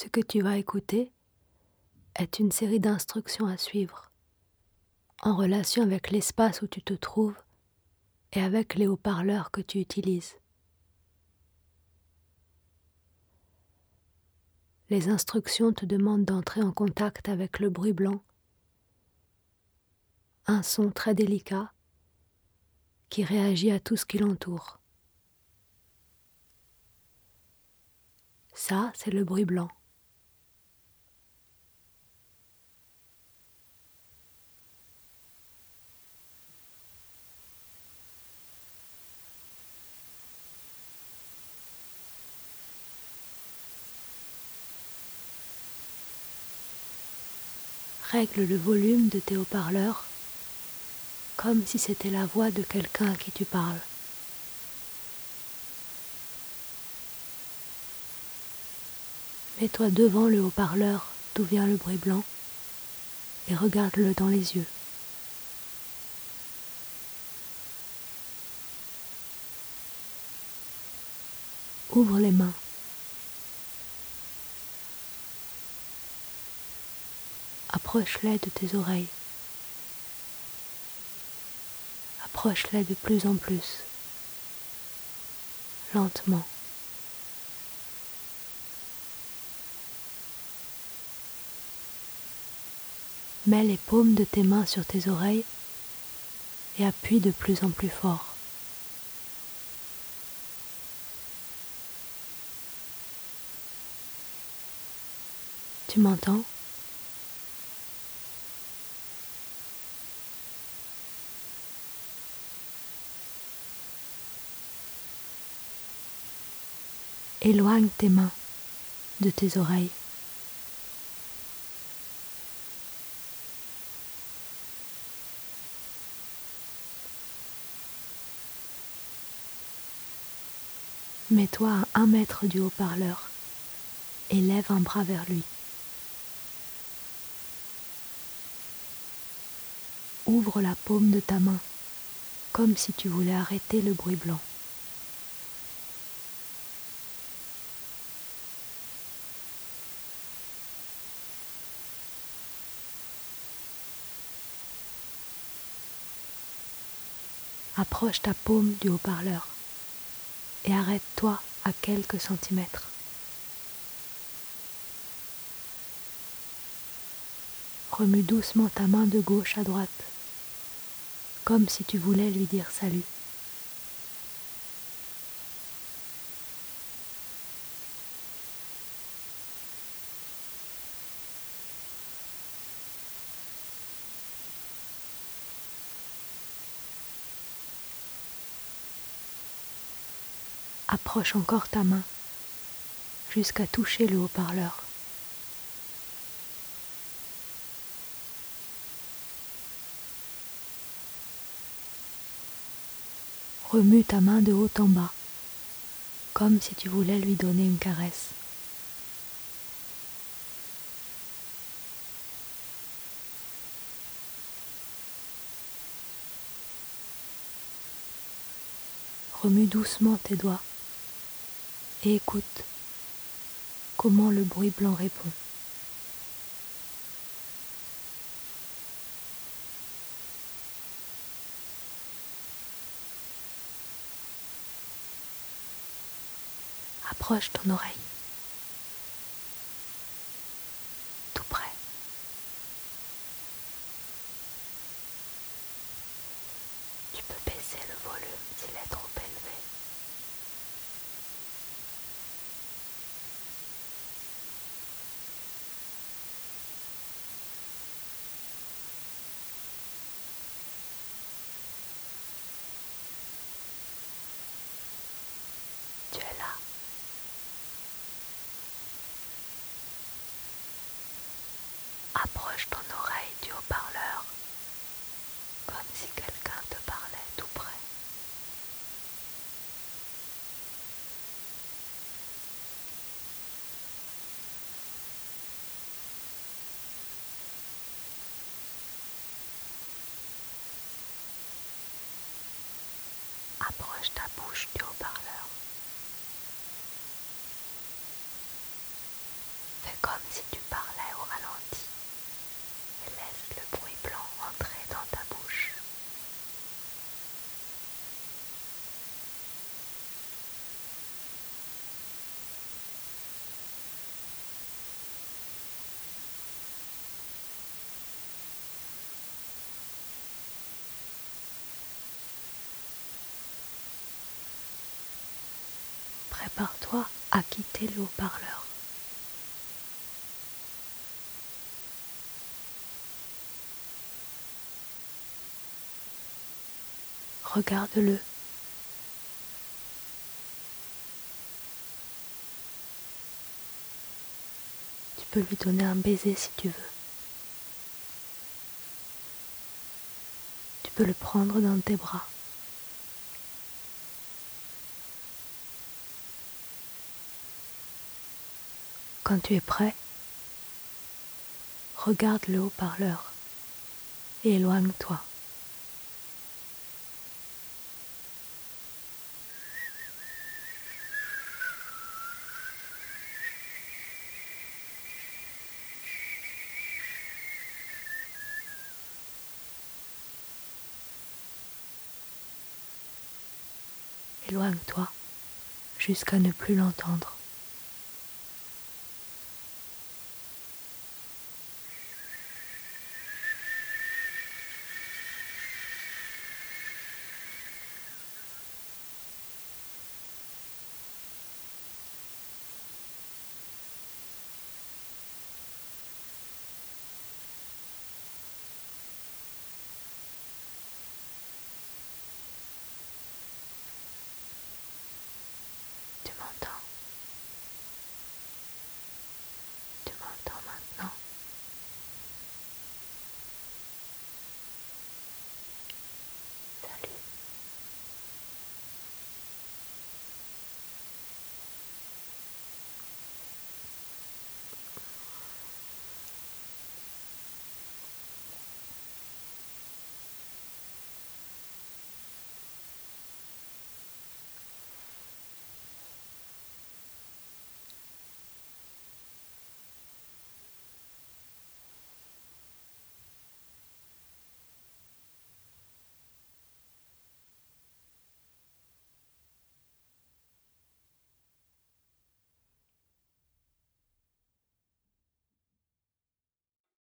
Ce que tu vas écouter est une série d'instructions à suivre en relation avec l'espace où tu te trouves et avec les haut-parleurs que tu utilises. Les instructions te demandent d'entrer en contact avec le bruit blanc, un son très délicat qui réagit à tout ce qui l'entoure. Ça, c'est le bruit blanc. Règle le volume de tes haut-parleurs comme si c'était la voix de quelqu'un à qui tu parles. Mets-toi devant le haut-parleur d'où vient le bruit blanc et regarde-le dans les yeux. Ouvre les mains. Approche-les de tes oreilles. Approche-les de plus en plus, lentement. Mets les paumes de tes mains sur tes oreilles et appuie de plus en plus fort. Tu m'entends? Éloigne tes mains de tes oreilles. Mets-toi à un mètre du haut-parleur et lève un bras vers lui. Ouvre la paume de ta main comme si tu voulais arrêter le bruit blanc. Approche ta paume du haut-parleur et arrête-toi à quelques centimètres. Remue doucement ta main de gauche à droite, comme si tu voulais lui dire salut. Approche encore ta main jusqu'à toucher le haut-parleur. Remue ta main de haut en bas, comme si tu voulais lui donner une caresse. Remue doucement tes doigts et écoute comment le bruit blanc répond. Approche ton oreille. Tout près. Tu peux baisser le volume s'il est trop élevé. approche ta bouche du haut-parleur. Fais comme si tu parlais prépare-toi à quitter le haut-parleur. Regarde-le. Tu peux lui donner un baiser si tu veux. Tu peux le prendre dans tes bras. Quand tu es prêt, regarde le haut-parleur et éloigne-toi. Éloigne-toi jusqu'à ne plus l'entendre.